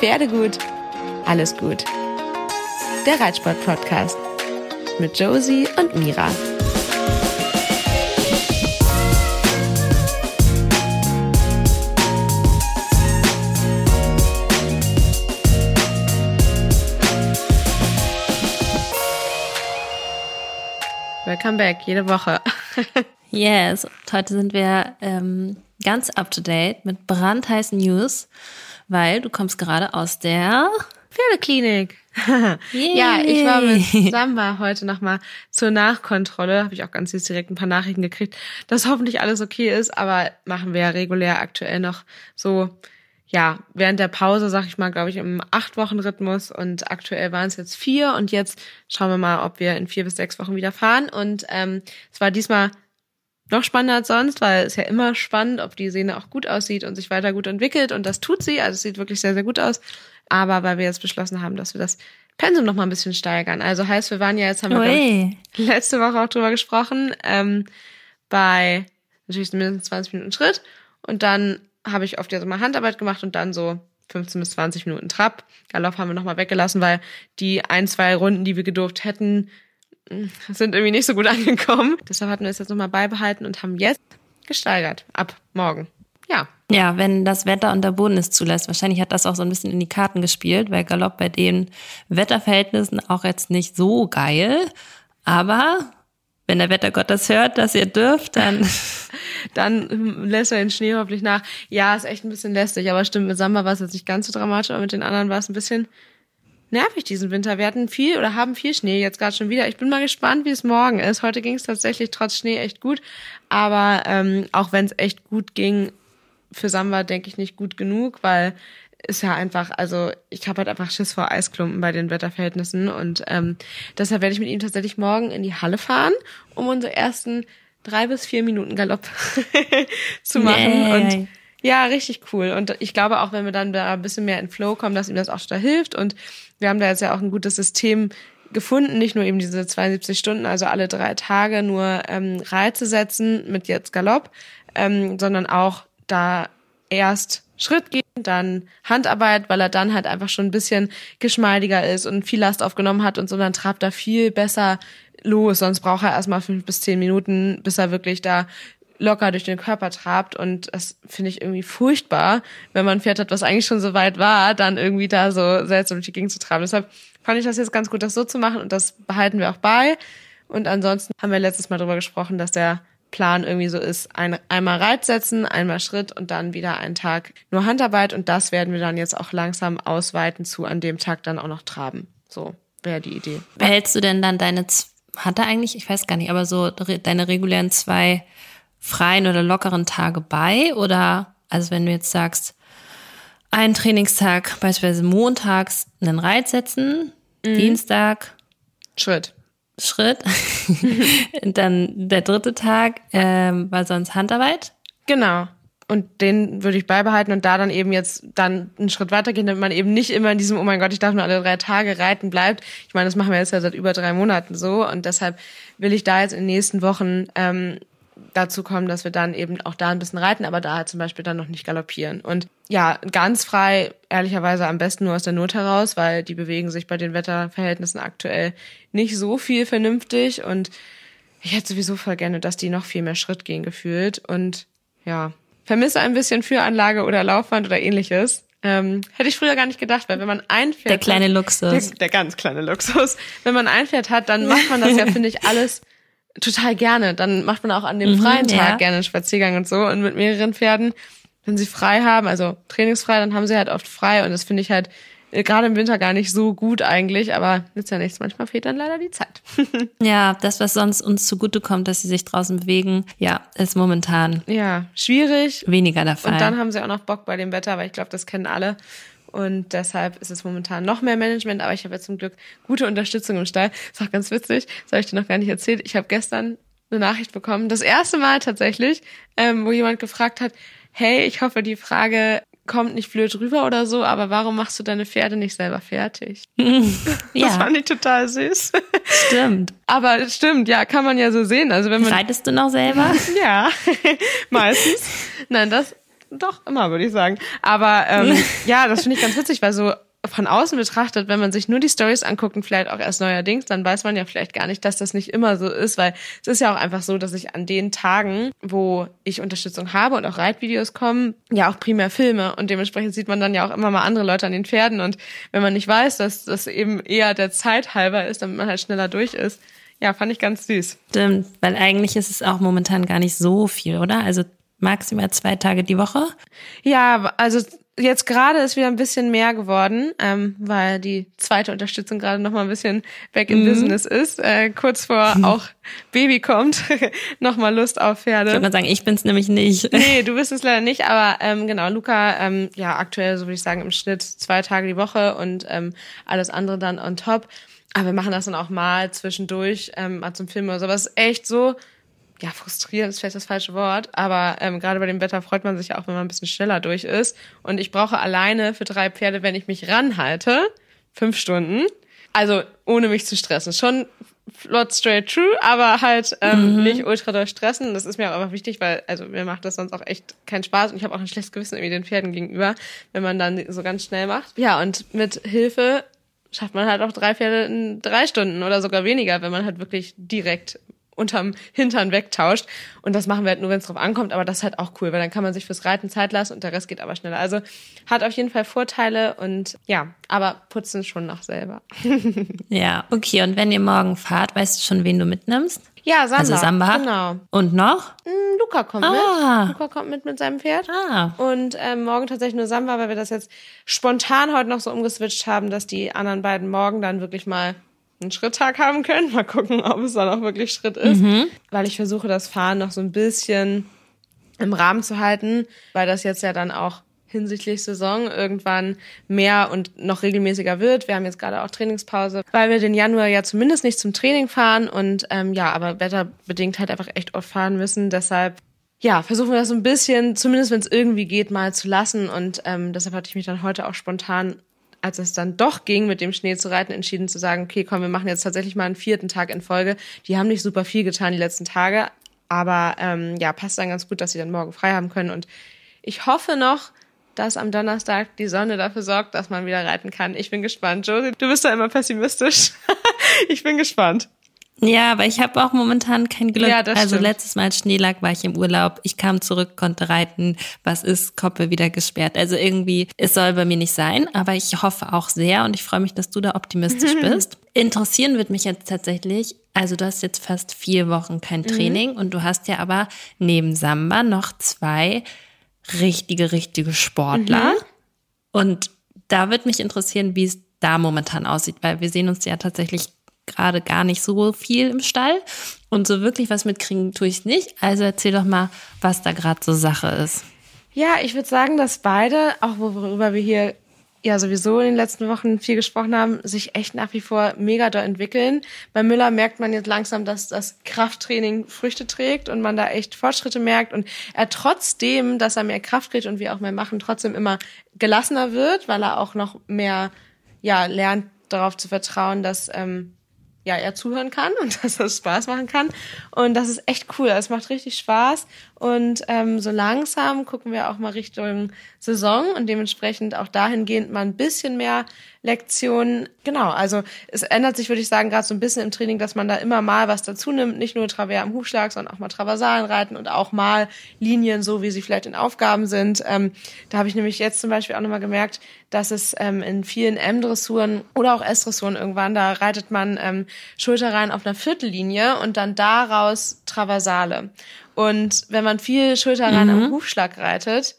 Pferde gut, alles gut. Der Reitsport-Podcast mit Josie und Mira. Welcome back, jede Woche. yes, und heute sind wir ähm, ganz up to date mit brandheißen News, weil du kommst gerade aus der Pferdeklinik. ja, ich war mit Samba heute nochmal zur Nachkontrolle. Habe ich auch ganz süß direkt ein paar Nachrichten gekriegt, dass hoffentlich alles okay ist. Aber machen wir ja regulär aktuell noch so, ja, während der Pause, sag ich mal, glaube ich, im acht Wochen Rhythmus. Und aktuell waren es jetzt vier. Und jetzt schauen wir mal, ob wir in vier bis sechs Wochen wieder fahren. Und ähm, es war diesmal noch spannender als sonst, weil es ja immer spannend, ob die Sehne auch gut aussieht und sich weiter gut entwickelt. Und das tut sie. Also es sieht wirklich sehr, sehr gut aus. Aber weil wir jetzt beschlossen haben, dass wir das Pensum noch mal ein bisschen steigern. Also heißt, wir waren ja jetzt, haben wir letzte Woche auch drüber gesprochen, ähm, bei natürlich mindestens 20 Minuten Schritt. Und dann habe ich oft ja so mal Handarbeit gemacht und dann so 15 bis 20 Minuten Trab. Galopp haben wir nochmal weggelassen, weil die ein, zwei Runden, die wir gedurft hätten, sind irgendwie nicht so gut angekommen. Deshalb hatten wir es jetzt nochmal beibehalten und haben jetzt gesteigert. Ab morgen. Ja. Ja, wenn das Wetter und der Boden es zulässt. Wahrscheinlich hat das auch so ein bisschen in die Karten gespielt, weil Galopp bei den Wetterverhältnissen auch jetzt nicht so geil. Aber wenn der Wettergott das hört, dass ihr dürft, dann. dann lässt er den Schnee hoffentlich nach. Ja, ist echt ein bisschen lästig, aber stimmt, mit Samba war es jetzt nicht ganz so dramatisch, aber mit den anderen war es ein bisschen nervig diesen Winter. Wir hatten viel oder haben viel Schnee jetzt gerade schon wieder. Ich bin mal gespannt, wie es morgen ist. Heute ging es tatsächlich trotz Schnee echt gut. Aber ähm, auch wenn es echt gut ging, für Samba denke ich nicht gut genug, weil ist ja einfach, also ich habe halt einfach Schiss vor Eisklumpen bei den Wetterverhältnissen und ähm, deshalb werde ich mit ihm tatsächlich morgen in die Halle fahren, um unsere ersten drei bis vier Minuten Galopp zu machen yeah. und ja, richtig cool. Und ich glaube auch, wenn wir dann da ein bisschen mehr in Flow kommen, dass ihm das auch da hilft. Und wir haben da jetzt ja auch ein gutes System gefunden, nicht nur eben diese 72 Stunden, also alle drei Tage nur ähm, Reize setzen mit jetzt Galopp, ähm, sondern auch da erst Schritt gehen, dann Handarbeit, weil er dann halt einfach schon ein bisschen geschmeidiger ist und viel Last aufgenommen hat und so, dann trabt er viel besser los. Sonst braucht er erstmal fünf bis zehn Minuten, bis er wirklich da locker durch den Körper trabt und das finde ich irgendwie furchtbar, wenn man ein Pferd hat, was eigentlich schon so weit war, dann irgendwie da so seltsam durch die Gegend zu traben. Deshalb fand ich das jetzt ganz gut, das so zu machen und das behalten wir auch bei. Und ansonsten haben wir letztes Mal darüber gesprochen, dass der Plan irgendwie so ist, ein, einmal Reiz setzen, einmal Schritt und dann wieder einen Tag nur Handarbeit und das werden wir dann jetzt auch langsam ausweiten zu an dem Tag dann auch noch traben. So wäre die Idee. Behältst du denn dann deine, hat er eigentlich, ich weiß gar nicht, aber so deine regulären zwei freien oder lockeren Tage bei? Oder, also wenn du jetzt sagst, einen Trainingstag, beispielsweise montags einen Reiz setzen, mhm. Dienstag Schritt. Schritt. dann der dritte Tag ähm, war sonst Handarbeit. Genau. Und den würde ich beibehalten und da dann eben jetzt dann einen Schritt weitergehen, damit man eben nicht immer in diesem, oh mein Gott, ich darf nur alle drei Tage reiten bleibt. Ich meine, das machen wir jetzt ja seit über drei Monaten so und deshalb will ich da jetzt in den nächsten Wochen ähm, dazu kommen, dass wir dann eben auch da ein bisschen reiten, aber da halt zum Beispiel dann noch nicht galoppieren. Und ja, ganz frei, ehrlicherweise am besten nur aus der Not heraus, weil die bewegen sich bei den Wetterverhältnissen aktuell nicht so viel vernünftig und ich hätte sowieso voll gerne, dass die noch viel mehr Schritt gehen gefühlt und ja, vermisse ein bisschen Führanlage oder Laufband oder ähnliches. Ähm, hätte ich früher gar nicht gedacht, weil wenn man ein Pferd Der kleine Luxus. Der, der ganz kleine Luxus. Wenn man ein Pferd hat, dann macht man das ja, finde ich, alles total gerne. Dann macht man auch an dem mhm, freien Tag ja. gerne einen Spaziergang und so. Und mit mehreren Pferden, wenn sie frei haben, also trainingsfrei, dann haben sie halt oft frei. Und das finde ich halt äh, gerade im Winter gar nicht so gut eigentlich, aber nützt ja nichts. Manchmal fehlt dann leider die Zeit. ja, das, was sonst uns zugutekommt, dass sie sich draußen bewegen, ja, ist momentan. Ja, schwierig. Weniger der Fall. Und dann haben sie auch noch Bock bei dem Wetter, weil ich glaube, das kennen alle. Und deshalb ist es momentan noch mehr Management, aber ich habe jetzt zum Glück gute Unterstützung im Stall. Ist auch ganz witzig, das habe ich dir noch gar nicht erzählt. Ich habe gestern eine Nachricht bekommen, das erste Mal tatsächlich, ähm, wo jemand gefragt hat, hey, ich hoffe, die Frage kommt nicht blöd rüber oder so, aber warum machst du deine Pferde nicht selber fertig? ja. Das fand ich total süß. Stimmt. Aber stimmt, ja, kann man ja so sehen. Also wenn man Reitest du noch selber? ja, meistens. Nein, das doch immer, würde ich sagen. Aber ähm, ja, das finde ich ganz witzig, weil so von außen betrachtet, wenn man sich nur die Stories anguckt und vielleicht auch erst neuerdings, dann weiß man ja vielleicht gar nicht, dass das nicht immer so ist, weil es ist ja auch einfach so, dass ich an den Tagen, wo ich Unterstützung habe und auch Reitvideos kommen, ja auch primär filme und dementsprechend sieht man dann ja auch immer mal andere Leute an den Pferden und wenn man nicht weiß, dass das eben eher der Zeit halber ist, damit man halt schneller durch ist, ja, fand ich ganz süß. Stimmt, weil eigentlich ist es auch momentan gar nicht so viel, oder? Also maximal zwei Tage die Woche? Ja, also jetzt gerade ist wieder ein bisschen mehr geworden, ähm, weil die zweite Unterstützung gerade noch mal ein bisschen back in mhm. Business ist. Äh, kurz vor auch Baby kommt, noch mal Lust auf Pferde. Ich würde mal sagen, ich bin's nämlich nicht. Nee, du bist es leider nicht, aber ähm, genau, Luca, ähm, ja, aktuell, so würde ich sagen, im Schnitt zwei Tage die Woche und ähm, alles andere dann on top. Aber wir machen das dann auch mal zwischendurch, ähm, mal zum Film oder so. Aber es ist echt so, ja, frustrierend ist vielleicht das falsche Wort, aber ähm, gerade bei dem Wetter freut man sich auch, wenn man ein bisschen schneller durch ist. Und ich brauche alleine für drei Pferde, wenn ich mich ranhalte, fünf Stunden. Also ohne mich zu stressen. Schon flott straight true, aber halt ähm, mhm. nicht ultra doll stressen. Das ist mir auch einfach wichtig, weil also mir macht das sonst auch echt keinen Spaß und ich habe auch ein schlechtes Gewissen irgendwie den Pferden gegenüber, wenn man dann so ganz schnell macht. Ja, und mit Hilfe schafft man halt auch drei Pferde in drei Stunden oder sogar weniger, wenn man halt wirklich direkt unterm Hintern wegtauscht. Und das machen wir halt nur, wenn es drauf ankommt, aber das ist halt auch cool, weil dann kann man sich fürs Reiten Zeit lassen und der Rest geht aber schneller. Also hat auf jeden Fall Vorteile und ja, aber putzen schon noch selber. ja, okay. Und wenn ihr morgen fahrt, weißt du schon, wen du mitnimmst? Ja, Samba. Also Samba. Genau. Und noch? Mm, Luca kommt ah. mit. Luca kommt mit mit seinem Pferd. Ah. Und ähm, morgen tatsächlich nur Samba, weil wir das jetzt spontan heute noch so umgeswitcht haben, dass die anderen beiden morgen dann wirklich mal einen Schritttag haben können. Mal gucken, ob es dann auch wirklich Schritt ist. Mhm. Weil ich versuche, das Fahren noch so ein bisschen im Rahmen zu halten, weil das jetzt ja dann auch hinsichtlich Saison irgendwann mehr und noch regelmäßiger wird. Wir haben jetzt gerade auch Trainingspause, weil wir den Januar ja zumindest nicht zum Training fahren und ähm, ja, aber wetterbedingt halt einfach echt oft fahren müssen. Deshalb ja, versuchen wir das so ein bisschen, zumindest wenn es irgendwie geht, mal zu lassen. Und ähm, deshalb hatte ich mich dann heute auch spontan als es dann doch ging, mit dem Schnee zu reiten, entschieden zu sagen, okay, komm, wir machen jetzt tatsächlich mal einen vierten Tag in Folge. Die haben nicht super viel getan die letzten Tage, aber ähm, ja, passt dann ganz gut, dass sie dann morgen frei haben können. Und ich hoffe noch, dass am Donnerstag die Sonne dafür sorgt, dass man wieder reiten kann. Ich bin gespannt. Josie, du bist da immer pessimistisch. ich bin gespannt. Ja, aber ich habe auch momentan kein Glück. Ja, das also stimmt. letztes Mal als Schnee lag, war ich im Urlaub. Ich kam zurück, konnte reiten. Was ist? Koppel wieder gesperrt. Also irgendwie, es soll bei mir nicht sein, aber ich hoffe auch sehr und ich freue mich, dass du da optimistisch bist. Interessieren wird mich jetzt tatsächlich, also du hast jetzt fast vier Wochen kein Mhm. Training und du hast ja aber neben Samba noch zwei richtige, richtige Sportler. Mhm. Und da wird mich interessieren, wie es da momentan aussieht, weil wir sehen uns ja tatsächlich gerade gar nicht so viel im Stall und so wirklich was mitkriegen tue ich nicht. Also erzähl doch mal, was da gerade so Sache ist. Ja, ich würde sagen, dass beide, auch worüber wir hier ja sowieso in den letzten Wochen viel gesprochen haben, sich echt nach wie vor mega doll entwickeln. Bei Müller merkt man jetzt langsam, dass das Krafttraining Früchte trägt und man da echt Fortschritte merkt und er trotzdem, dass er mehr Kraft kriegt und wir auch mehr machen, trotzdem immer gelassener wird, weil er auch noch mehr ja lernt darauf zu vertrauen, dass ähm, ja, er zuhören kann und dass das Spaß machen kann. Und das ist echt cool. Es macht richtig Spaß. Und ähm, so langsam gucken wir auch mal Richtung Saison und dementsprechend auch dahingehend mal ein bisschen mehr Lektionen. Genau, also es ändert sich, würde ich sagen, gerade so ein bisschen im Training, dass man da immer mal was dazu nimmt. Nicht nur Travers am Hufschlag, sondern auch mal Traversalen reiten und auch mal Linien, so wie sie vielleicht in Aufgaben sind. Ähm, da habe ich nämlich jetzt zum Beispiel auch nochmal gemerkt, dass es ähm, in vielen M-Dressuren oder auch S-Dressuren irgendwann, da reitet man ähm, Schulter rein auf einer Viertellinie und dann daraus Traversale. Und wenn man viel Schulter rein am Hufschlag reitet,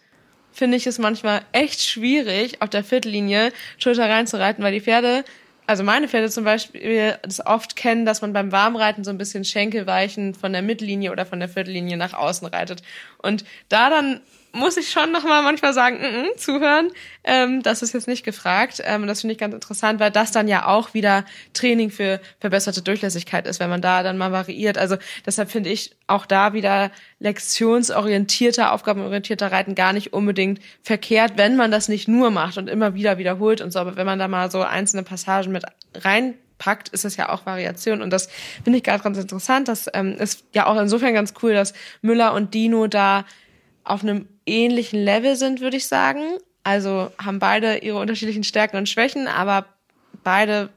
finde ich es manchmal echt schwierig, auf der Viertellinie Schulter reinzureiten, weil die Pferde, also meine Pferde zum Beispiel, das oft kennen, dass man beim Warmreiten so ein bisschen Schenkelweichen von der Mittellinie oder von der Viertellinie nach außen reitet. Und da dann muss ich schon noch mal manchmal sagen, mm -mm, zuhören, ähm, das ist jetzt nicht gefragt. Ähm, das finde ich ganz interessant, weil das dann ja auch wieder Training für verbesserte Durchlässigkeit ist, wenn man da dann mal variiert. Also deshalb finde ich auch da wieder lektionsorientierter, aufgabenorientierter Reiten gar nicht unbedingt verkehrt, wenn man das nicht nur macht und immer wieder wiederholt und so. Aber wenn man da mal so einzelne Passagen mit rein packt, ist es ja auch Variation. Und das finde ich gerade ganz interessant. Das ähm, ist ja auch insofern ganz cool, dass Müller und Dino da auf einem ähnlichen Level sind, würde ich sagen. Also haben beide ihre unterschiedlichen Stärken und Schwächen, aber beide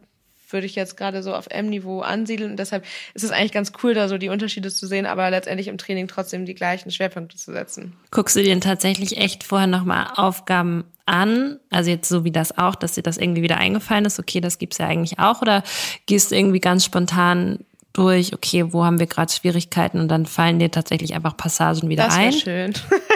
würde ich jetzt gerade so auf M-Niveau ansiedeln. Und deshalb ist es eigentlich ganz cool, da so die Unterschiede zu sehen, aber letztendlich im Training trotzdem die gleichen Schwerpunkte zu setzen. Guckst du dir denn tatsächlich echt vorher nochmal Aufgaben an? Also jetzt so wie das auch, dass dir das irgendwie wieder eingefallen ist, okay, das gibt's ja eigentlich auch, oder gehst du irgendwie ganz spontan durch, okay, wo haben wir gerade Schwierigkeiten und dann fallen dir tatsächlich einfach Passagen wieder das ein? Das schön.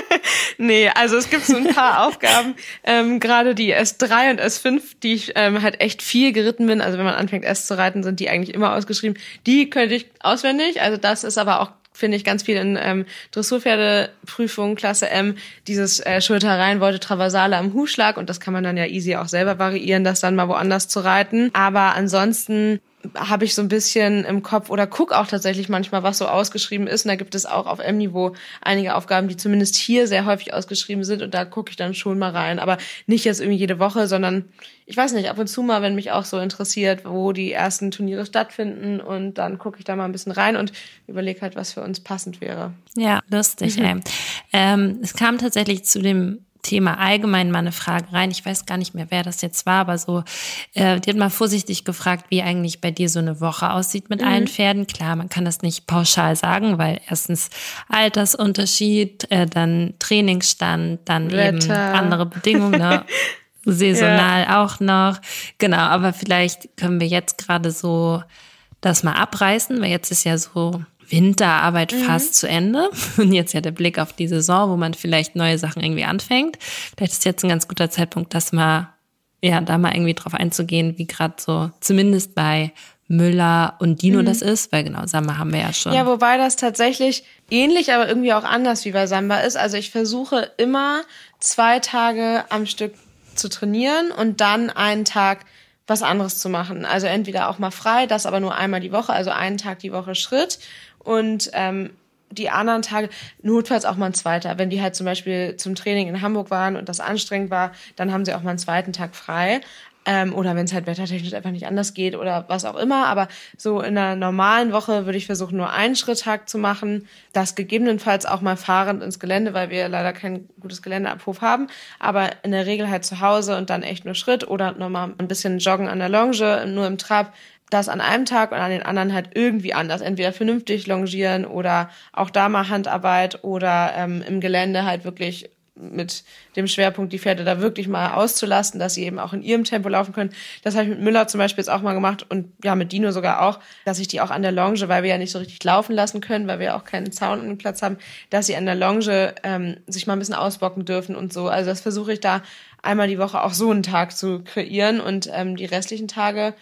nee, also es gibt so ein paar Aufgaben, ähm, gerade die S3 und S5, die ich ähm, halt echt viel geritten bin. Also wenn man anfängt S zu reiten, sind die eigentlich immer ausgeschrieben. Die könnte ich auswendig. Also das ist aber auch finde ich ganz viel in ähm, Dressurpferdeprüfungen Klasse M dieses äh, Schulter rein wollte Traversale am Hufschlag und das kann man dann ja easy auch selber variieren, das dann mal woanders zu reiten. Aber ansonsten habe ich so ein bisschen im Kopf oder guck auch tatsächlich manchmal, was so ausgeschrieben ist. Und da gibt es auch auf M-Niveau einige Aufgaben, die zumindest hier sehr häufig ausgeschrieben sind. Und da gucke ich dann schon mal rein. Aber nicht jetzt irgendwie jede Woche, sondern ich weiß nicht, ab und zu mal, wenn mich auch so interessiert, wo die ersten Turniere stattfinden. Und dann gucke ich da mal ein bisschen rein und überlege halt, was für uns passend wäre. Ja, lustig. Mhm. Ähm, es kam tatsächlich zu dem Thema allgemein mal eine Frage rein. Ich weiß gar nicht mehr, wer das jetzt war, aber so, äh, die hat mal vorsichtig gefragt, wie eigentlich bei dir so eine Woche aussieht mit mhm. allen Pferden. Klar, man kann das nicht pauschal sagen, weil erstens Altersunterschied, äh, dann Trainingsstand, dann Wetter. eben andere Bedingungen. Ne? Saisonal ja. auch noch. Genau, aber vielleicht können wir jetzt gerade so das mal abreißen, weil jetzt ist ja so Winterarbeit mhm. fast zu Ende. Und jetzt ja der Blick auf die Saison, wo man vielleicht neue Sachen irgendwie anfängt. Vielleicht ist jetzt ein ganz guter Zeitpunkt, das mal, ja, da mal irgendwie drauf einzugehen, wie gerade so, zumindest bei Müller und Dino mhm. das ist, weil genau, Samba haben wir ja schon. Ja, wobei das tatsächlich ähnlich, aber irgendwie auch anders wie bei Samba ist. Also ich versuche immer zwei Tage am Stück zu trainieren und dann einen Tag was anderes zu machen. Also entweder auch mal frei, das aber nur einmal die Woche, also einen Tag die Woche Schritt und ähm, die anderen Tage, notfalls auch mal ein zweiter. Wenn die halt zum Beispiel zum Training in Hamburg waren und das anstrengend war, dann haben sie auch mal einen zweiten Tag frei. Ähm, oder wenn es halt wettertechnisch einfach nicht anders geht oder was auch immer. Aber so in einer normalen Woche würde ich versuchen, nur einen Schritttag zu machen. Das gegebenenfalls auch mal fahrend ins Gelände, weil wir leider kein gutes Geländeabhof haben. Aber in der Regel halt zu Hause und dann echt nur Schritt oder nochmal ein bisschen joggen an der Longe, nur im Trab das an einem Tag und an den anderen halt irgendwie anders. Entweder vernünftig longieren oder auch da mal Handarbeit oder ähm, im Gelände halt wirklich mit dem Schwerpunkt, die Pferde da wirklich mal auszulasten, dass sie eben auch in ihrem Tempo laufen können. Das habe ich mit Müller zum Beispiel jetzt auch mal gemacht und ja, mit Dino sogar auch, dass ich die auch an der Longe, weil wir ja nicht so richtig laufen lassen können, weil wir auch keinen Zaun und Platz haben, dass sie an der Longe ähm, sich mal ein bisschen ausbocken dürfen und so. Also das versuche ich da einmal die Woche auch so einen Tag zu kreieren und ähm, die restlichen Tage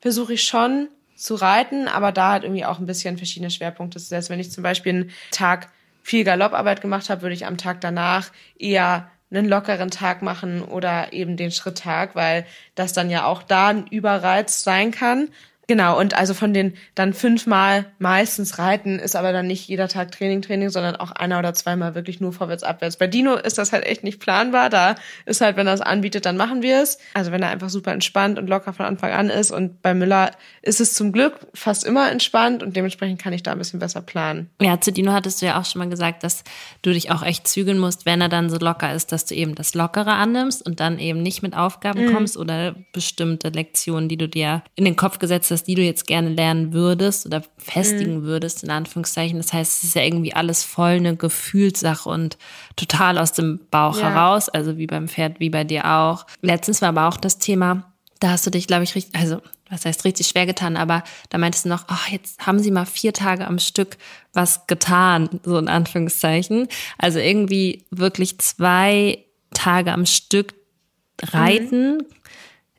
versuche ich schon zu reiten, aber da halt irgendwie auch ein bisschen verschiedene Schwerpunkte zu setzen. Wenn ich zum Beispiel einen Tag viel Galopparbeit gemacht habe, würde ich am Tag danach eher einen lockeren Tag machen oder eben den Schritttag, weil das dann ja auch da ein Überreiz sein kann. Genau, und also von den dann fünfmal meistens Reiten ist aber dann nicht jeder Tag Training, Training, sondern auch einer oder zweimal wirklich nur vorwärts, abwärts. Bei Dino ist das halt echt nicht planbar. Da ist halt, wenn er es anbietet, dann machen wir es. Also wenn er einfach super entspannt und locker von Anfang an ist. Und bei Müller ist es zum Glück fast immer entspannt und dementsprechend kann ich da ein bisschen besser planen. Ja, zu Dino hattest du ja auch schon mal gesagt, dass du dich auch echt zügeln musst, wenn er dann so locker ist, dass du eben das Lockere annimmst und dann eben nicht mit Aufgaben mhm. kommst oder bestimmte Lektionen, die du dir in den Kopf gesetzt hast, die du jetzt gerne lernen würdest oder festigen mhm. würdest, in Anführungszeichen. Das heißt, es ist ja irgendwie alles voll eine Gefühlssache und total aus dem Bauch ja. heraus, also wie beim Pferd, wie bei dir auch. Letztens war aber auch das Thema, da hast du dich, glaube ich, richtig, also was heißt richtig schwer getan, aber da meintest du noch, ach, jetzt haben sie mal vier Tage am Stück was getan, so in Anführungszeichen. Also irgendwie wirklich zwei Tage am Stück reiten, mhm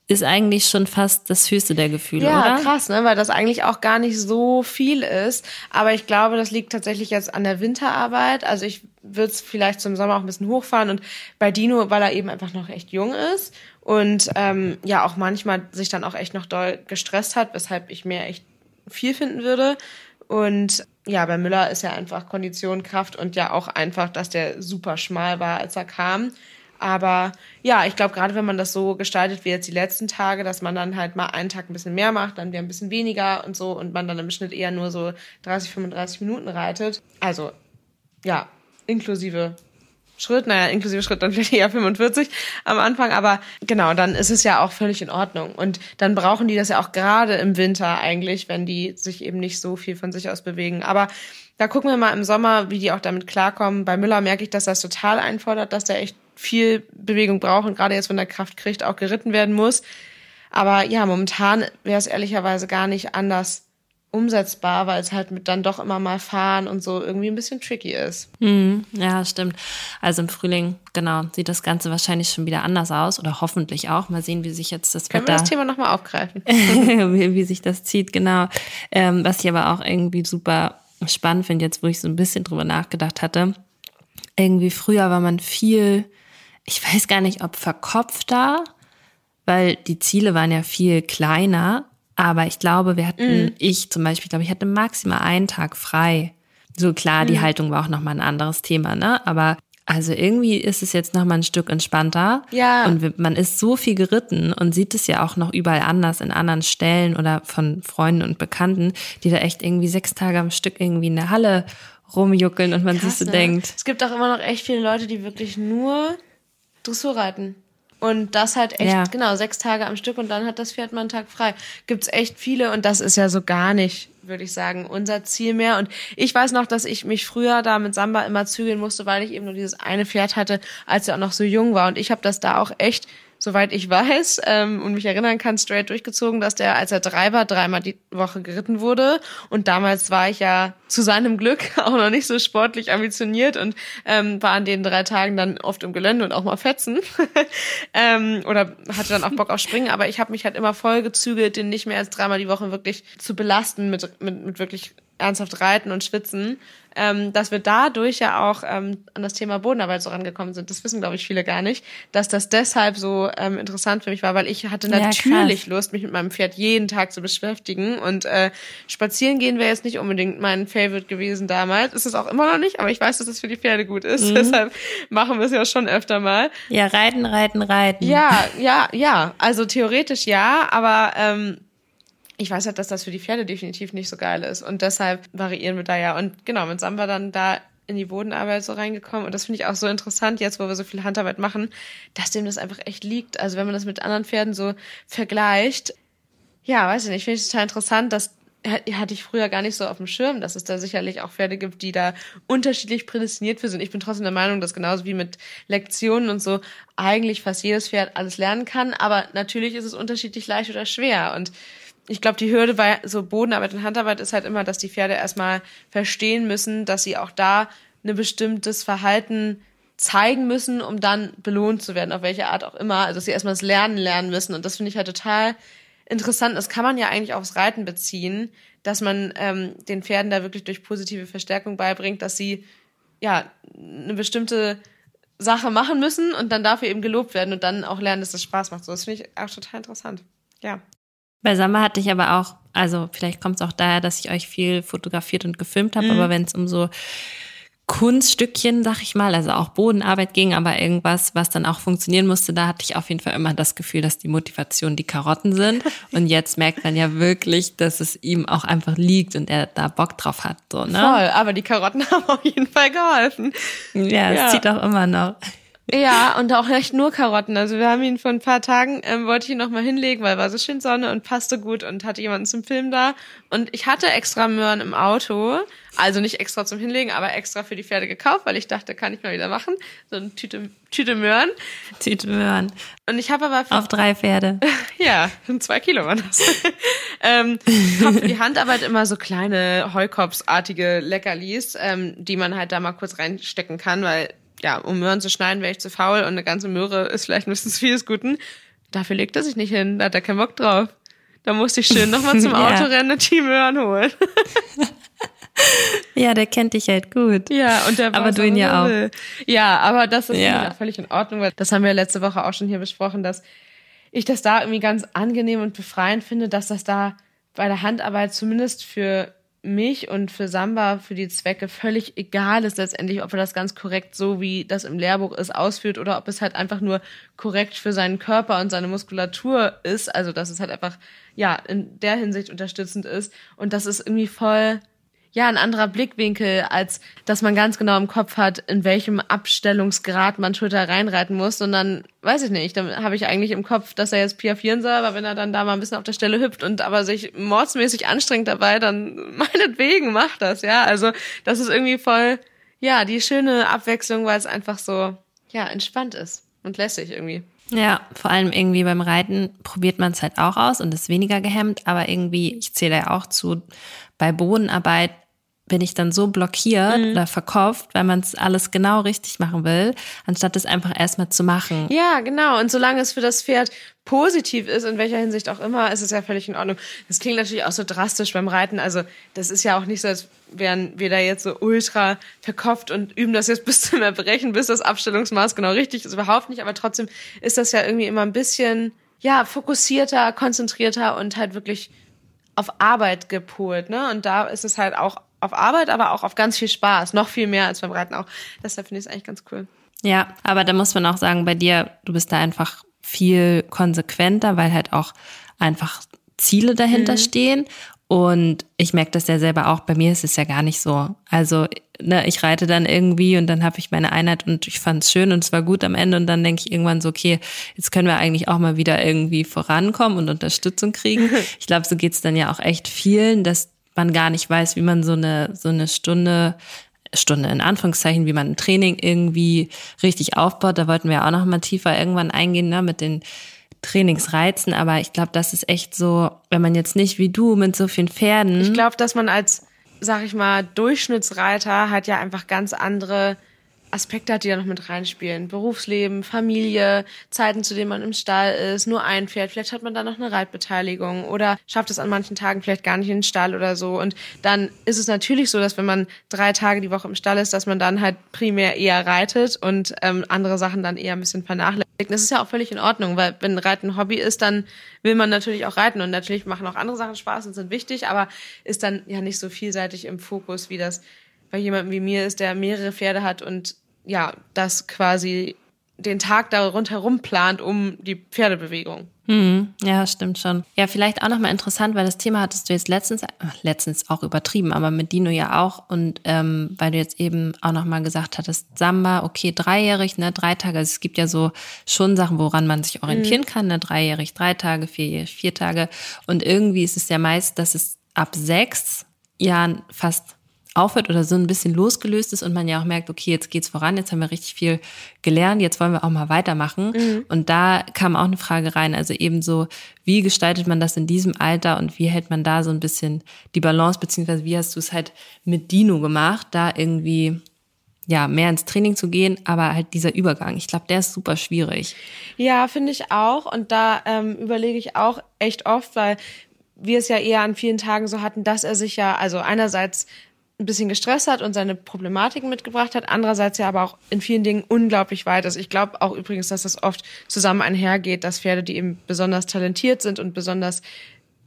ist eigentlich schon fast das höchste der Gefühle, ja, oder? Ja, krass, ne? weil das eigentlich auch gar nicht so viel ist. Aber ich glaube, das liegt tatsächlich jetzt an der Winterarbeit. Also ich würde es vielleicht zum Sommer auch ein bisschen hochfahren und bei Dino, weil er eben einfach noch echt jung ist und ähm, ja auch manchmal sich dann auch echt noch doll gestresst hat, weshalb ich mir echt viel finden würde. Und ja, bei Müller ist ja einfach Kondition, Kraft und ja auch einfach, dass der super schmal war, als er kam. Aber ja, ich glaube, gerade wenn man das so gestaltet wie jetzt die letzten Tage, dass man dann halt mal einen Tag ein bisschen mehr macht, dann wieder ein bisschen weniger und so und man dann im Schnitt eher nur so 30, 35 Minuten reitet. Also ja, inklusive Schritt, naja, inklusive Schritt dann vielleicht eher 45 am Anfang, aber genau, dann ist es ja auch völlig in Ordnung. Und dann brauchen die das ja auch gerade im Winter eigentlich, wenn die sich eben nicht so viel von sich aus bewegen. Aber da gucken wir mal im Sommer, wie die auch damit klarkommen. Bei Müller merke ich, dass das total einfordert, dass der echt viel Bewegung braucht und gerade jetzt, wenn er Kraft kriegt, auch geritten werden muss. Aber ja, momentan wäre es ehrlicherweise gar nicht anders umsetzbar, weil es halt mit dann doch immer mal fahren und so irgendwie ein bisschen tricky ist. Mhm, ja, stimmt. Also im Frühling, genau, sieht das Ganze wahrscheinlich schon wieder anders aus oder hoffentlich auch. Mal sehen, wie sich jetzt das Können Wetter... wir das Thema nochmal aufgreifen? wie, wie sich das zieht, genau. Ähm, was ich aber auch irgendwie super spannend finde, jetzt wo ich so ein bisschen drüber nachgedacht hatte. Irgendwie früher war man viel, ich weiß gar nicht, ob verkopfter, weil die Ziele waren ja viel kleiner aber ich glaube, wir hatten, mm. ich zum Beispiel, glaube ich, hatte maximal einen Tag frei. So klar, die mm. Haltung war auch nochmal ein anderes Thema, ne? Aber also irgendwie ist es jetzt nochmal ein Stück entspannter. Ja. Und man ist so viel geritten und sieht es ja auch noch überall anders in anderen Stellen oder von Freunden und Bekannten, die da echt irgendwie sechs Tage am Stück irgendwie in der Halle rumjuckeln und man Krass, sich so ne? denkt. Es gibt auch immer noch echt viele Leute, die wirklich nur Dressur reiten. Und das halt echt, ja. genau, sechs Tage am Stück und dann hat das Pferd mal einen Tag frei. Gibt's echt viele und das ist ja so gar nicht, würde ich sagen, unser Ziel mehr. Und ich weiß noch, dass ich mich früher da mit Samba immer zügeln musste, weil ich eben nur dieses eine Pferd hatte, als er auch noch so jung war. Und ich habe das da auch echt soweit ich weiß ähm, und mich erinnern kann, straight durchgezogen, dass der, als er drei war, dreimal die Woche geritten wurde. Und damals war ich ja zu seinem Glück auch noch nicht so sportlich ambitioniert und ähm, war an den drei Tagen dann oft im Gelände und auch mal fetzen. ähm, oder hatte dann auch Bock auf Springen. Aber ich habe mich halt immer voll gezügelt, den nicht mehr als dreimal die Woche wirklich zu belasten mit, mit, mit wirklich ernsthaft reiten und schwitzen, ähm, dass wir dadurch ja auch ähm, an das Thema Bodenarbeit so rangekommen sind. Das wissen, glaube ich, viele gar nicht, dass das deshalb so ähm, interessant für mich war, weil ich hatte natürlich ja, Lust, mich mit meinem Pferd jeden Tag zu beschäftigen und äh, spazieren gehen wäre jetzt nicht unbedingt mein Favorite gewesen damals. Ist es auch immer noch nicht, aber ich weiß, dass es das für die Pferde gut ist. Mhm. Deshalb machen wir es ja schon öfter mal. Ja, reiten, reiten, reiten. Ja, ja, ja. Also theoretisch ja, aber ähm, ich weiß halt, dass das für die Pferde definitiv nicht so geil ist. Und deshalb variieren wir da ja. Und genau, mit Samba dann da in die Bodenarbeit so reingekommen. Und das finde ich auch so interessant, jetzt wo wir so viel Handarbeit machen, dass dem das einfach echt liegt. Also wenn man das mit anderen Pferden so vergleicht, ja, weiß ich nicht, finde ich total interessant, dass hatte ich früher gar nicht so auf dem Schirm, dass es da sicherlich auch Pferde gibt, die da unterschiedlich prädestiniert für sind. Ich bin trotzdem der Meinung, dass genauso wie mit Lektionen und so eigentlich fast jedes Pferd alles lernen kann, aber natürlich ist es unterschiedlich leicht oder schwer und ich glaube, die Hürde bei so Bodenarbeit und Handarbeit ist halt immer, dass die Pferde erstmal verstehen müssen, dass sie auch da ein bestimmtes Verhalten zeigen müssen, um dann belohnt zu werden, auf welche Art auch immer. Also dass sie erstmal das Lernen lernen müssen. Und das finde ich halt total interessant. Das kann man ja eigentlich aufs Reiten beziehen, dass man ähm, den Pferden da wirklich durch positive Verstärkung beibringt, dass sie ja eine bestimmte Sache machen müssen und dann dafür eben gelobt werden und dann auch lernen, dass das Spaß macht. So, das finde ich auch total interessant. Ja. Bei Samba hatte ich aber auch, also vielleicht kommt es auch daher, dass ich euch viel fotografiert und gefilmt habe, mhm. aber wenn es um so Kunststückchen, sag ich mal, also auch Bodenarbeit ging, aber irgendwas, was dann auch funktionieren musste, da hatte ich auf jeden Fall immer das Gefühl, dass die Motivation die Karotten sind. Und jetzt merkt man ja wirklich, dass es ihm auch einfach liegt und er da Bock drauf hat. So, ne? Voll, aber die Karotten haben auf jeden Fall geholfen. Ja, es ja. zieht auch immer noch. Ja, und auch echt nur Karotten. Also wir haben ihn vor ein paar Tagen, ähm, wollte ich ihn noch mal hinlegen, weil war so schön Sonne und passte gut und hatte jemanden zum Film da. Und ich hatte extra Möhren im Auto. Also nicht extra zum Hinlegen, aber extra für die Pferde gekauft, weil ich dachte, kann ich mal wieder machen. So eine Tüte, Tüte Möhren. Tüte Möhren. Und ich habe aber... Auf drei Pferde. ja, zwei Kilo waren das. ähm, habe für die Handarbeit immer so kleine Heukopsartige Leckerlis, ähm, die man halt da mal kurz reinstecken kann, weil ja, um Möhren zu schneiden, wäre ich zu faul und eine ganze Möhre ist vielleicht ein bisschen zu viel des Guten. Dafür legt er sich nicht hin, da hat er keinen Bock drauf. Da musste ich schön nochmal zum ja. rennen und die Möhren holen. ja, der kennt dich halt gut. Ja, und der Aber du ihn ja auch. Ja, aber das ist ja. völlig in Ordnung, weil das haben wir letzte Woche auch schon hier besprochen, dass ich das da irgendwie ganz angenehm und befreiend finde, dass das da bei der Handarbeit zumindest für mich und für Samba für die Zwecke völlig egal ist letztendlich, ob er das ganz korrekt so wie das im Lehrbuch ist ausführt oder ob es halt einfach nur korrekt für seinen Körper und seine Muskulatur ist, also dass es halt einfach ja in der Hinsicht unterstützend ist. Und das ist irgendwie voll ja, ein anderer Blickwinkel, als dass man ganz genau im Kopf hat, in welchem Abstellungsgrad man Twitter reinreiten muss, sondern weiß ich nicht, dann habe ich eigentlich im Kopf, dass er jetzt piafieren soll, aber wenn er dann da mal ein bisschen auf der Stelle hüpft und aber sich mordsmäßig anstrengt dabei, dann meinetwegen macht das, ja. Also das ist irgendwie voll, ja, die schöne Abwechslung, weil es einfach so, ja, entspannt ist und lässig irgendwie. Ja, vor allem irgendwie beim Reiten probiert man es halt auch aus und ist weniger gehemmt, aber irgendwie, ich zähle ja auch zu, bei Bodenarbeit bin ich dann so blockiert mhm. oder verkopft, weil man es alles genau richtig machen will, anstatt es einfach erstmal zu machen. Ja, genau. Und solange es für das Pferd positiv ist, in welcher Hinsicht auch immer, ist es ja völlig in Ordnung. Das klingt natürlich auch so drastisch beim Reiten. Also das ist ja auch nicht so, als wären wir da jetzt so ultra verkopft und üben das jetzt bis zum Erbrechen, bis das Abstellungsmaß genau richtig ist. Überhaupt nicht. Aber trotzdem ist das ja irgendwie immer ein bisschen, ja, fokussierter, konzentrierter und halt wirklich auf Arbeit gepolt, ne? Und da ist es halt auch auf Arbeit, aber auch auf ganz viel Spaß. Noch viel mehr als beim Reiten auch. Deshalb finde ich es eigentlich ganz cool. Ja, aber da muss man auch sagen, bei dir, du bist da einfach viel konsequenter, weil halt auch einfach Ziele dahinter mhm. stehen. Und ich merke das ja selber auch, bei mir ist es ja gar nicht so. Also ne, ich reite dann irgendwie und dann habe ich meine Einheit und ich fand es schön und es war gut am Ende und dann denke ich irgendwann so, okay, jetzt können wir eigentlich auch mal wieder irgendwie vorankommen und Unterstützung kriegen. Ich glaube, so geht's dann ja auch echt vielen, dass man gar nicht weiß, wie man so eine, so eine Stunde Stunde in Anführungszeichen, wie man ein Training irgendwie richtig aufbaut. Da wollten wir auch noch mal tiefer irgendwann eingehen, ne, mit den Trainingsreizen. Aber ich glaube, das ist echt so, wenn man jetzt nicht wie du mit so vielen Pferden. Ich glaube, dass man als, sag ich mal, Durchschnittsreiter hat ja einfach ganz andere Aspekte hat, die da noch mit reinspielen. Berufsleben, Familie, Zeiten, zu denen man im Stall ist, nur ein Pferd. Vielleicht hat man da noch eine Reitbeteiligung oder schafft es an manchen Tagen vielleicht gar nicht in den Stall oder so. Und dann ist es natürlich so, dass wenn man drei Tage die Woche im Stall ist, dass man dann halt primär eher reitet und ähm, andere Sachen dann eher ein bisschen vernachlässigt. Das ist ja auch völlig in Ordnung, weil wenn Reiten Hobby ist, dann will man natürlich auch reiten und natürlich machen auch andere Sachen Spaß und sind wichtig, aber ist dann ja nicht so vielseitig im Fokus, wie das bei jemandem wie mir ist, der mehrere Pferde hat und ja, das quasi den Tag da rundherum plant um die Pferdebewegung. Hm, ja, stimmt schon. Ja, vielleicht auch nochmal interessant, weil das Thema hattest du jetzt letztens, äh, letztens auch übertrieben, aber mit Dino ja auch. Und ähm, weil du jetzt eben auch nochmal gesagt hattest, Samba, okay, dreijährig, ne, drei Tage. Also es gibt ja so schon Sachen, woran man sich orientieren mhm. kann, ne, dreijährig, drei Tage, vierjährig, vier Tage. Und irgendwie ist es ja meist, dass es ab sechs Jahren fast aufhört oder so ein bisschen losgelöst ist und man ja auch merkt, okay, jetzt geht's voran, jetzt haben wir richtig viel gelernt, jetzt wollen wir auch mal weitermachen. Mhm. Und da kam auch eine Frage rein, also eben so, wie gestaltet man das in diesem Alter und wie hält man da so ein bisschen die Balance, beziehungsweise wie hast du es halt mit Dino gemacht, da irgendwie ja, mehr ins Training zu gehen, aber halt dieser Übergang, ich glaube, der ist super schwierig. Ja, finde ich auch. Und da ähm, überlege ich auch echt oft, weil wir es ja eher an vielen Tagen so hatten, dass er sich ja, also einerseits ein bisschen gestresst hat und seine Problematiken mitgebracht hat, andererseits ja aber auch in vielen Dingen unglaublich weit ist. Ich glaube auch übrigens, dass das oft zusammen einhergeht, dass Pferde, die eben besonders talentiert sind und besonders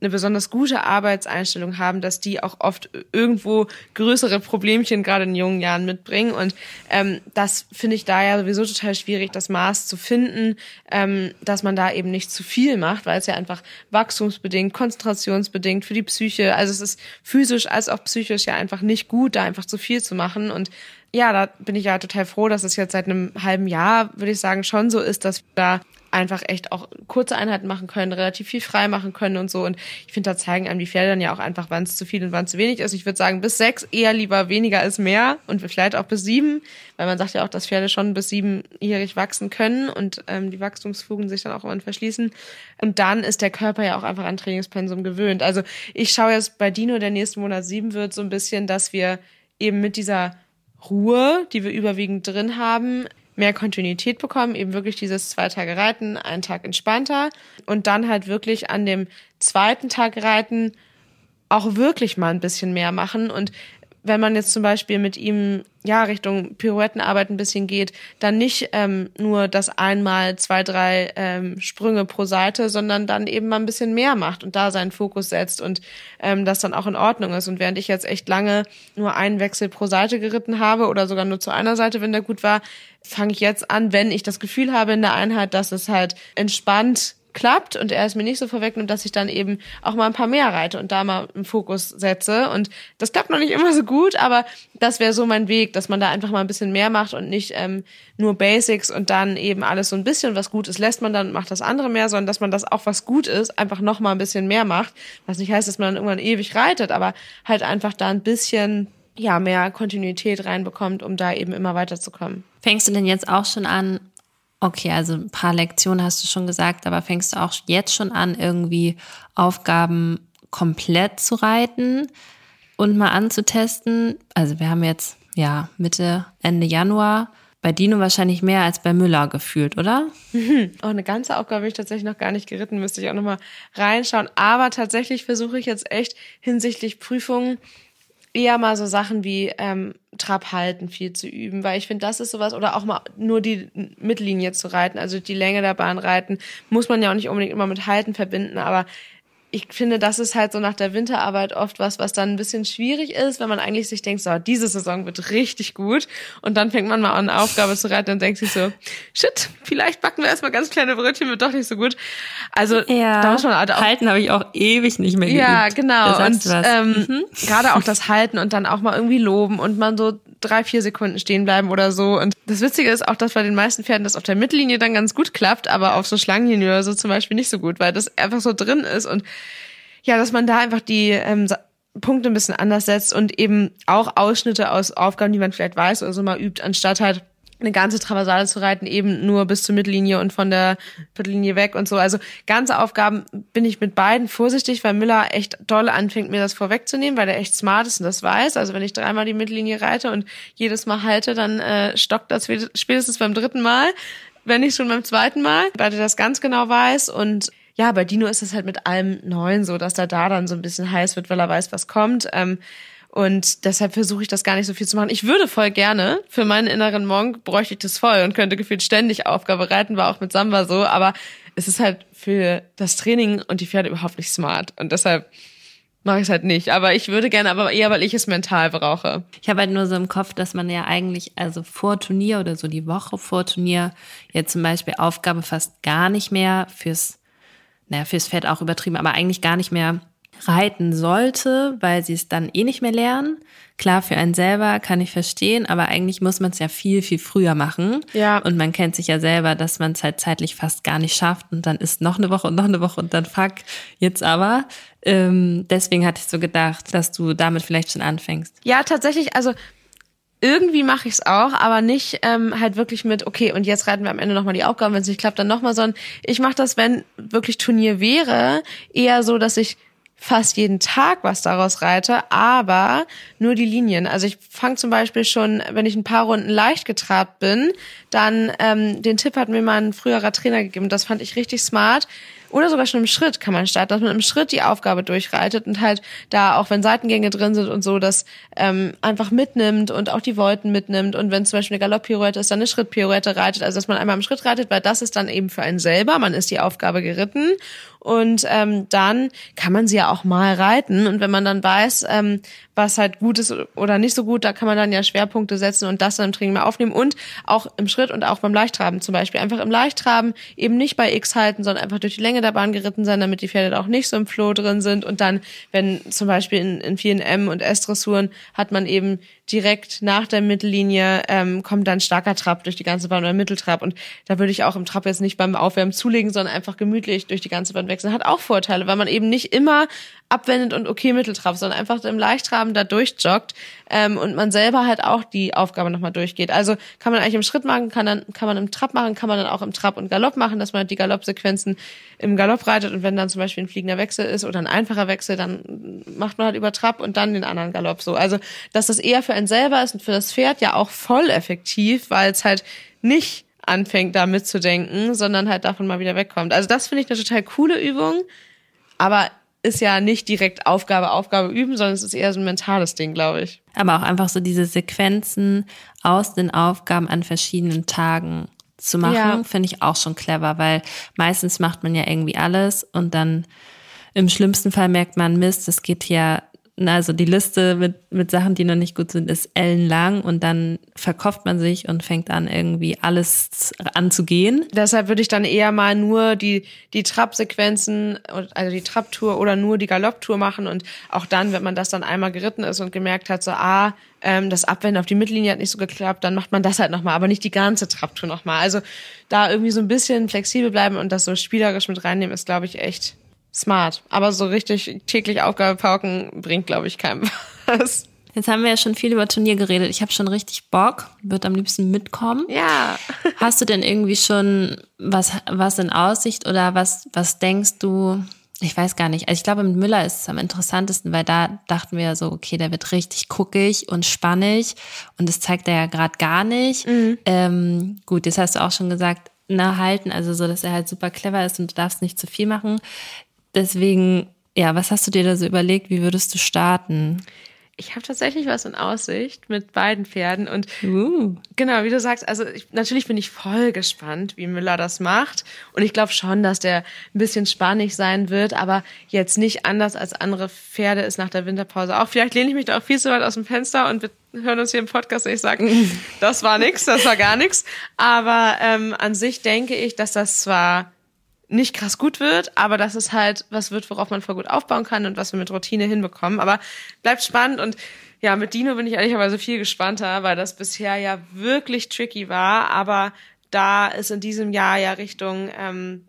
eine besonders gute Arbeitseinstellung haben, dass die auch oft irgendwo größere Problemchen gerade in jungen Jahren mitbringen. Und ähm, das finde ich da ja sowieso total schwierig, das Maß zu finden, ähm, dass man da eben nicht zu viel macht, weil es ja einfach wachstumsbedingt, konzentrationsbedingt für die Psyche, also es ist physisch als auch psychisch ja einfach nicht gut, da einfach zu viel zu machen. Und ja, da bin ich ja total froh, dass es jetzt seit einem halben Jahr, würde ich sagen, schon so ist, dass wir da einfach echt auch kurze Einheiten machen können, relativ viel frei machen können und so. Und ich finde, da zeigen einem die Pferde dann ja auch einfach, wann es zu viel und wann es zu wenig ist. Ich würde sagen, bis sechs eher lieber weniger als mehr und vielleicht auch bis sieben, weil man sagt ja auch, dass Pferde schon bis siebenjährig wachsen können und ähm, die Wachstumsfugen sich dann auch irgendwann verschließen. Und dann ist der Körper ja auch einfach an Trainingspensum gewöhnt. Also ich schaue jetzt bei Dino, der nächsten Monat sieben wird, so ein bisschen, dass wir eben mit dieser Ruhe, die wir überwiegend drin haben, mehr Kontinuität bekommen, eben wirklich dieses zwei Tage Reiten, einen Tag entspannter und dann halt wirklich an dem zweiten Tag Reiten auch wirklich mal ein bisschen mehr machen. Und wenn man jetzt zum Beispiel mit ihm ja Richtung Pirouettenarbeit ein bisschen geht, dann nicht ähm, nur das einmal zwei, drei ähm, Sprünge pro Seite, sondern dann eben mal ein bisschen mehr macht und da seinen Fokus setzt und ähm, das dann auch in Ordnung ist. Und während ich jetzt echt lange nur einen Wechsel pro Seite geritten habe oder sogar nur zu einer Seite, wenn der gut war, fange ich jetzt an, wenn ich das Gefühl habe in der Einheit, dass es halt entspannt klappt und er es mir nicht so vorwegnimmt, dass ich dann eben auch mal ein paar mehr reite und da mal einen Fokus setze. Und das klappt noch nicht immer so gut, aber das wäre so mein Weg, dass man da einfach mal ein bisschen mehr macht und nicht ähm, nur Basics und dann eben alles so ein bisschen was gut ist, lässt man dann und macht das andere mehr, sondern dass man das auch was gut ist, einfach noch mal ein bisschen mehr macht. Was nicht heißt, dass man dann irgendwann ewig reitet, aber halt einfach da ein bisschen ja mehr Kontinuität reinbekommt, um da eben immer weiterzukommen. Fängst du denn jetzt auch schon an, Okay, also ein paar Lektionen hast du schon gesagt, aber fängst du auch jetzt schon an, irgendwie Aufgaben komplett zu reiten und mal anzutesten? Also wir haben jetzt ja Mitte, Ende Januar. Bei Dino wahrscheinlich mehr als bei Müller gefühlt, oder? Mhm. Oh, eine ganze Aufgabe habe ich tatsächlich noch gar nicht geritten, müsste ich auch nochmal reinschauen. Aber tatsächlich versuche ich jetzt echt hinsichtlich Prüfungen eher mal so Sachen wie ähm, Trab halten viel zu üben, weil ich finde, das ist sowas, oder auch mal nur die Mittellinie zu reiten, also die Länge der Bahn reiten, muss man ja auch nicht unbedingt immer mit Halten verbinden, aber ich finde, das ist halt so nach der Winterarbeit oft was, was dann ein bisschen schwierig ist, wenn man eigentlich sich denkt, so, diese Saison wird richtig gut. Und dann fängt man mal an, Aufgabe zu reiten und denkt sich so, shit, vielleicht backen wir erstmal ganz kleine Brötchen, wird doch nicht so gut. Also, ja, da muss man halt auch. Halten habe ich auch ewig nicht mehr geübt. Ja, genau. Und ähm, mhm. gerade auch das Halten und dann auch mal irgendwie loben und man so drei, vier Sekunden stehen bleiben oder so. Und das Witzige ist auch, dass bei den meisten Pferden das auf der Mittellinie dann ganz gut klappt, aber auf so Schlangenlinie oder so zum Beispiel nicht so gut, weil das einfach so drin ist und ja, dass man da einfach die ähm, Punkte ein bisschen anders setzt und eben auch Ausschnitte aus Aufgaben, die man vielleicht weiß oder so mal übt, anstatt halt eine ganze Traversale zu reiten, eben nur bis zur Mittellinie und von der Mittellinie weg und so. Also ganze Aufgaben bin ich mit beiden vorsichtig, weil Miller echt doll anfängt, mir das vorwegzunehmen, weil er echt smart ist und das weiß. Also wenn ich dreimal die Mittellinie reite und jedes Mal halte, dann äh, stockt das spätestens beim dritten Mal, wenn nicht schon beim zweiten Mal, weil er das ganz genau weiß und ja, bei Dino ist es halt mit allem Neuen so, dass er da dann so ein bisschen heiß wird, weil er weiß, was kommt. Ähm, und deshalb versuche ich das gar nicht so viel zu machen. Ich würde voll gerne, für meinen inneren Monk bräuchte ich das voll und könnte gefühlt ständig Aufgabe reiten, war auch mit Samba so, aber es ist halt für das Training und die Pferde überhaupt nicht smart. Und deshalb mache ich es halt nicht. Aber ich würde gerne, aber eher, weil ich es mental brauche. Ich habe halt nur so im Kopf, dass man ja eigentlich, also vor Turnier oder so die Woche vor Turnier, jetzt zum Beispiel Aufgabe fast gar nicht mehr fürs naja, fürs Pferd auch übertrieben, aber eigentlich gar nicht mehr reiten sollte, weil sie es dann eh nicht mehr lernen. Klar, für einen selber kann ich verstehen, aber eigentlich muss man es ja viel, viel früher machen. Ja. Und man kennt sich ja selber, dass man es halt zeitlich fast gar nicht schafft und dann ist noch eine Woche und noch eine Woche und dann fuck, jetzt aber. Ähm, deswegen hatte ich so gedacht, dass du damit vielleicht schon anfängst. Ja, tatsächlich, also irgendwie mache ich es auch, aber nicht ähm, halt wirklich mit, okay, und jetzt reiten wir am Ende nochmal die Aufgaben, wenn es nicht klappt, dann nochmal, sondern ich mache das, wenn wirklich Turnier wäre, eher so, dass ich fast jeden Tag was daraus reite, aber nur die Linien. Also ich fange zum Beispiel schon, wenn ich ein paar Runden leicht getrabt bin, dann ähm, den Tipp hat mir mal ein früherer Trainer gegeben. Das fand ich richtig smart. Oder sogar schon im Schritt kann man starten, dass man im Schritt die Aufgabe durchreitet und halt da, auch wenn Seitengänge drin sind und so, das ähm, einfach mitnimmt und auch die Wolten mitnimmt. Und wenn zum Beispiel eine Galopppirouette ist, dann eine Schrittpirouette reitet, also dass man einmal im Schritt reitet, weil das ist dann eben für einen selber, man ist die Aufgabe geritten und ähm, dann kann man sie ja auch mal reiten und wenn man dann weiß, ähm, was halt gut ist oder nicht so gut, da kann man dann ja Schwerpunkte setzen und das dann im Training mal aufnehmen und auch im Schritt und auch beim Leichttraben zum Beispiel. Einfach im Leichttraben eben nicht bei X halten, sondern einfach durch die Länge der Bahn geritten sein, damit die Pferde da auch nicht so im Flow drin sind und dann, wenn zum Beispiel in, in vielen M- und S-Dressuren hat man eben direkt nach der Mittellinie ähm, kommt dann starker Trab durch die ganze Bahn oder Mitteltrab und da würde ich auch im Trab jetzt nicht beim Aufwärmen zulegen, sondern einfach gemütlich durch die ganze Bahn wechseln. Hat auch Vorteile, weil man eben nicht immer abwendet und okay Mitteltrab, sondern einfach im Leichtraben da durchjoggt ähm, und man selber halt auch die Aufgabe nochmal durchgeht. Also kann man eigentlich im Schritt machen, kann dann kann man im Trab machen, kann man dann auch im Trab und Galopp machen, dass man die Galoppsequenzen im Galopp reitet und wenn dann zum Beispiel ein fliegender Wechsel ist oder ein einfacher Wechsel, dann macht man halt über Trab und dann den anderen Galopp so. Also dass das eher für einen selber ist und für das Pferd ja auch voll effektiv, weil es halt nicht anfängt da mitzudenken, sondern halt davon mal wieder wegkommt. Also das finde ich eine total coole Übung, aber ist ja nicht direkt Aufgabe, Aufgabe üben, sondern es ist eher so ein mentales Ding, glaube ich. Aber auch einfach so diese Sequenzen aus den Aufgaben an verschiedenen Tagen zu machen, ja. finde ich auch schon clever, weil meistens macht man ja irgendwie alles und dann im schlimmsten Fall merkt man, Mist, es geht hier also die Liste mit, mit Sachen, die noch nicht gut sind, ist ellenlang und dann verkauft man sich und fängt an, irgendwie alles anzugehen. Deshalb würde ich dann eher mal nur die, die Trab-Sequenzen, also die Trab-Tour oder nur die Galopp-Tour machen und auch dann, wenn man das dann einmal geritten ist und gemerkt hat, so, ah, ähm, das Abwenden auf die Mittellinie hat nicht so geklappt, dann macht man das halt nochmal, aber nicht die ganze Trab-Tour nochmal. Also da irgendwie so ein bisschen flexibel bleiben und das so spielerisch mit reinnehmen, ist, glaube ich, echt smart. Aber so richtig täglich Aufgabe pauken bringt, glaube ich, keinem was. Jetzt haben wir ja schon viel über Turnier geredet. Ich habe schon richtig Bock, würde am liebsten mitkommen. Ja. Hast du denn irgendwie schon was, was in Aussicht oder was, was denkst du? Ich weiß gar nicht. Also ich glaube, mit Müller ist es am interessantesten, weil da dachten wir ja so, okay, der wird richtig guckig und spannig und das zeigt er ja gerade gar nicht. Mhm. Ähm, gut, jetzt hast du auch schon gesagt, na halten, also so, dass er halt super clever ist und du darfst nicht zu viel machen. Deswegen, ja, was hast du dir da so überlegt? Wie würdest du starten? Ich habe tatsächlich was in Aussicht mit beiden Pferden und uh. genau, wie du sagst, also ich, natürlich bin ich voll gespannt, wie Müller das macht und ich glaube schon, dass der ein bisschen spannig sein wird, aber jetzt nicht anders als andere Pferde ist nach der Winterpause. Auch vielleicht lehne ich mich da auch viel zu weit aus dem Fenster und wir hören uns hier im Podcast und ich sage, das war nix, das war gar nichts, aber ähm, an sich denke ich, dass das zwar nicht krass gut wird, aber dass es halt was wird, worauf man voll gut aufbauen kann und was wir mit Routine hinbekommen. Aber bleibt spannend und ja, mit Dino bin ich ehrlicherweise viel gespannter, weil das bisher ja wirklich tricky war, aber da ist in diesem Jahr ja Richtung ähm,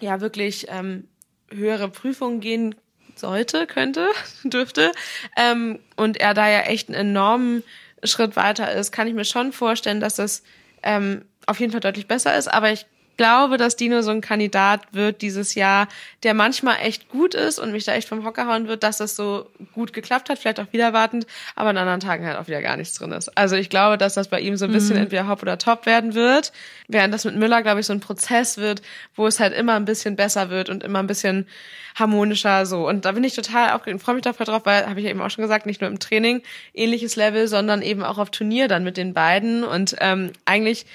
ja wirklich ähm, höhere Prüfungen gehen sollte, könnte, dürfte ähm, und er da ja echt einen enormen Schritt weiter ist, kann ich mir schon vorstellen, dass das ähm, auf jeden Fall deutlich besser ist, aber ich glaube, dass Dino so ein Kandidat wird dieses Jahr, der manchmal echt gut ist und mich da echt vom Hocker hauen wird, dass das so gut geklappt hat, vielleicht auch wieder wartend, aber an anderen Tagen halt auch wieder gar nichts drin ist. Also ich glaube, dass das bei ihm so ein bisschen mhm. entweder Hop oder Top werden wird, während das mit Müller, glaube ich, so ein Prozess wird, wo es halt immer ein bisschen besser wird und immer ein bisschen harmonischer so. Und da bin ich total aufgeregt und freue mich dafür drauf, weil, habe ich ja eben auch schon gesagt, nicht nur im Training ähnliches Level, sondern eben auch auf Turnier dann mit den beiden und ähm, eigentlich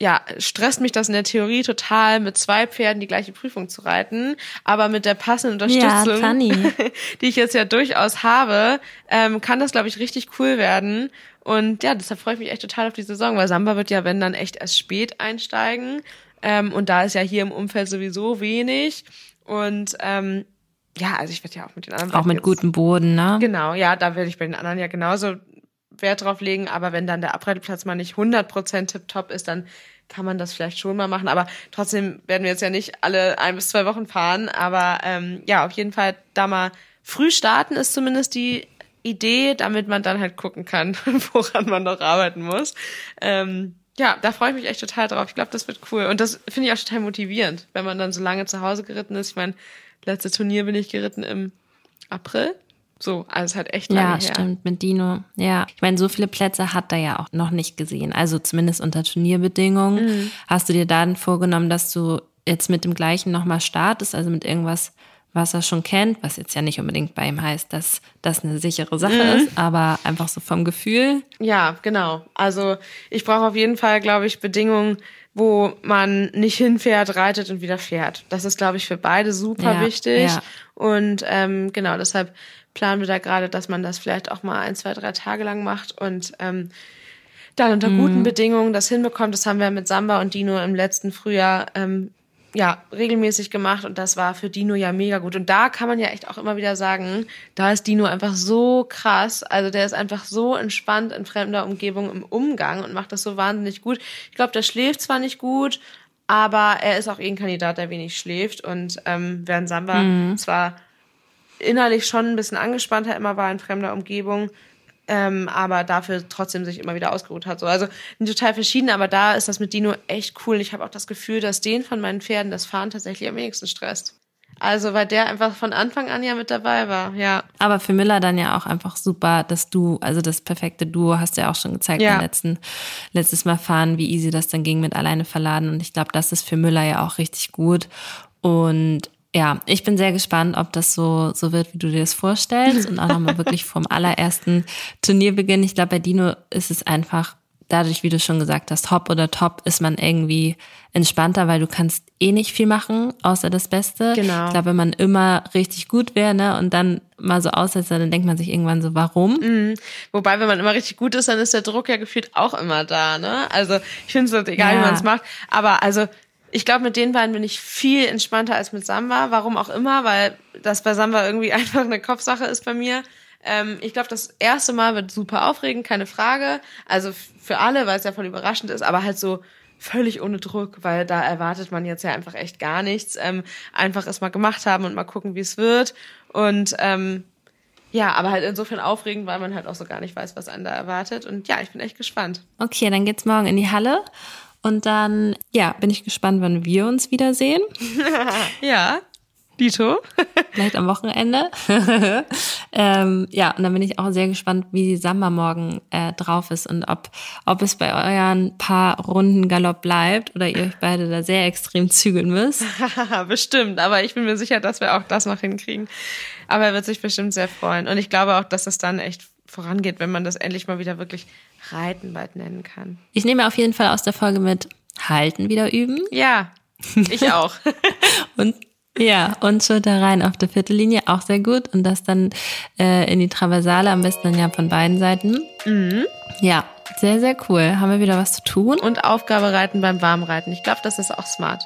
ja, stresst mich das in der Theorie total, mit zwei Pferden die gleiche Prüfung zu reiten. Aber mit der passenden Unterstützung, ja, die ich jetzt ja durchaus habe, ähm, kann das, glaube ich, richtig cool werden. Und ja, deshalb freue ich mich echt total auf die Saison, weil Samba wird ja, wenn dann echt erst spät einsteigen. Ähm, und da ist ja hier im Umfeld sowieso wenig. Und ähm, ja, also ich werde ja auch mit den anderen. Auch mit gutem Boden, ne? Genau, ja, da werde ich bei den anderen ja genauso Wert drauf legen, aber wenn dann der Abreiteplatz mal nicht 100% tipptopp ist, dann kann man das vielleicht schon mal machen. Aber trotzdem werden wir jetzt ja nicht alle ein bis zwei Wochen fahren. Aber ähm, ja, auf jeden Fall da mal früh starten ist zumindest die Idee, damit man dann halt gucken kann, woran man noch arbeiten muss. Ähm, ja, da freue ich mich echt total drauf. Ich glaube, das wird cool. Und das finde ich auch total motivierend, wenn man dann so lange zu Hause geritten ist. Ich meine, letzte Turnier bin ich geritten im April. So, also es hat echt lange Ja, her. stimmt, mit Dino. Ja, ich meine, so viele Plätze hat er ja auch noch nicht gesehen. Also zumindest unter Turnierbedingungen. Mhm. Hast du dir dann vorgenommen, dass du jetzt mit dem gleichen nochmal startest, also mit irgendwas, was er schon kennt, was jetzt ja nicht unbedingt bei ihm heißt, dass das eine sichere Sache mhm. ist, aber einfach so vom Gefühl. Ja, genau. Also ich brauche auf jeden Fall, glaube ich, Bedingungen, wo man nicht hinfährt, reitet und wieder fährt. Das ist, glaube ich, für beide super ja, wichtig. Ja. Und ähm, genau, deshalb planen wir da gerade, dass man das vielleicht auch mal ein, zwei, drei Tage lang macht und ähm, dann unter mhm. guten Bedingungen das hinbekommt. Das haben wir mit Samba und Dino im letzten Frühjahr ähm, ja regelmäßig gemacht und das war für Dino ja mega gut. Und da kann man ja echt auch immer wieder sagen, da ist Dino einfach so krass. Also der ist einfach so entspannt in fremder Umgebung im Umgang und macht das so wahnsinnig gut. Ich glaube, der schläft zwar nicht gut, aber er ist auch eh ein Kandidat, der wenig schläft. Und ähm, während Samba mhm. zwar innerlich schon ein bisschen angespannter immer war in fremder Umgebung, ähm, aber dafür trotzdem sich immer wieder ausgeruht hat. So, also total verschieden, aber da ist das mit Dino echt cool. Ich habe auch das Gefühl, dass den von meinen Pferden das Fahren tatsächlich am wenigsten stresst. Also, weil der einfach von Anfang an ja mit dabei war, ja. Aber für Miller dann ja auch einfach super, dass du, also das perfekte Duo hast du ja auch schon gezeigt ja. beim letzten, letztes Mal fahren, wie easy das dann ging mit alleine verladen. Und ich glaube, das ist für Müller ja auch richtig gut. Und ja, ich bin sehr gespannt, ob das so, so wird, wie du dir das vorstellst. Und auch nochmal wirklich vom allerersten Turnierbeginn. Ich glaube, bei Dino ist es einfach dadurch, wie du schon gesagt hast, hopp oder top, ist man irgendwie entspannter, weil du kannst eh nicht viel machen, außer das Beste. Genau. Ich glaube, wenn man immer richtig gut wäre, ne, und dann mal so aussetzt, dann denkt man sich irgendwann so, warum? Mhm. Wobei, wenn man immer richtig gut ist, dann ist der Druck ja gefühlt auch immer da, ne? Also ich finde es halt egal, Ja. wie man es macht. Aber also ich glaube, mit den beiden bin ich viel entspannter als mit Samba. Warum auch immer, weil das bei Samba irgendwie einfach eine Kopfsache ist bei mir. Ähm, ich glaube, das erste Mal wird super aufregend, keine Frage. Also für alle, weil es ja voll überraschend ist, aber halt so völlig ohne Druck, weil da erwartet man jetzt ja einfach echt gar nichts. Ähm, einfach es mal gemacht haben und mal gucken, wie es wird. Und ähm, ja, aber halt insofern aufregend, weil man halt auch so gar nicht weiß, was einen da erwartet. Und ja, ich bin echt gespannt. Okay, dann geht's morgen in die Halle. Und dann, ja, bin ich gespannt, wann wir uns wiedersehen. Ja, Dito. Vielleicht am Wochenende. ähm, ja, und dann bin ich auch sehr gespannt, wie Samba morgen äh, drauf ist und ob, ob es bei euren paar Runden Galopp bleibt oder ihr euch beide da sehr extrem zügeln müsst. bestimmt, aber ich bin mir sicher, dass wir auch das noch hinkriegen. Aber er wird sich bestimmt sehr freuen. Und ich glaube auch, dass es dann echt vorangeht, wenn man das endlich mal wieder wirklich Reiten bald nennen kann. Ich nehme auf jeden Fall aus der Folge mit Halten wieder üben Ja, ich auch. und ja, und Schulter rein auf der Viertellinie, auch sehr gut. Und das dann äh, in die Traversale, am besten dann ja von beiden Seiten. Ja, sehr, sehr cool. Haben wir wieder was zu tun? Und Aufgabe reiten beim Warmreiten. Ich glaube, das ist auch smart.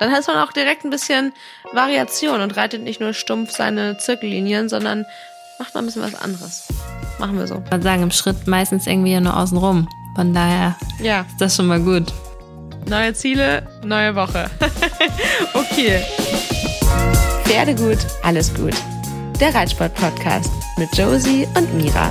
Dann hat man auch direkt ein bisschen Variation und reitet nicht nur stumpf seine Zirkellinien, sondern macht mal ein bisschen was anderes. Machen wir so. Ich würde sagen, im Schritt meistens irgendwie ja nur außen rum. Von daher Ja, ist das schon mal gut. neue Ziele, neue Woche. okay. Pferde gut, alles gut. Der Reitsport-Podcast mit Josie und Mira.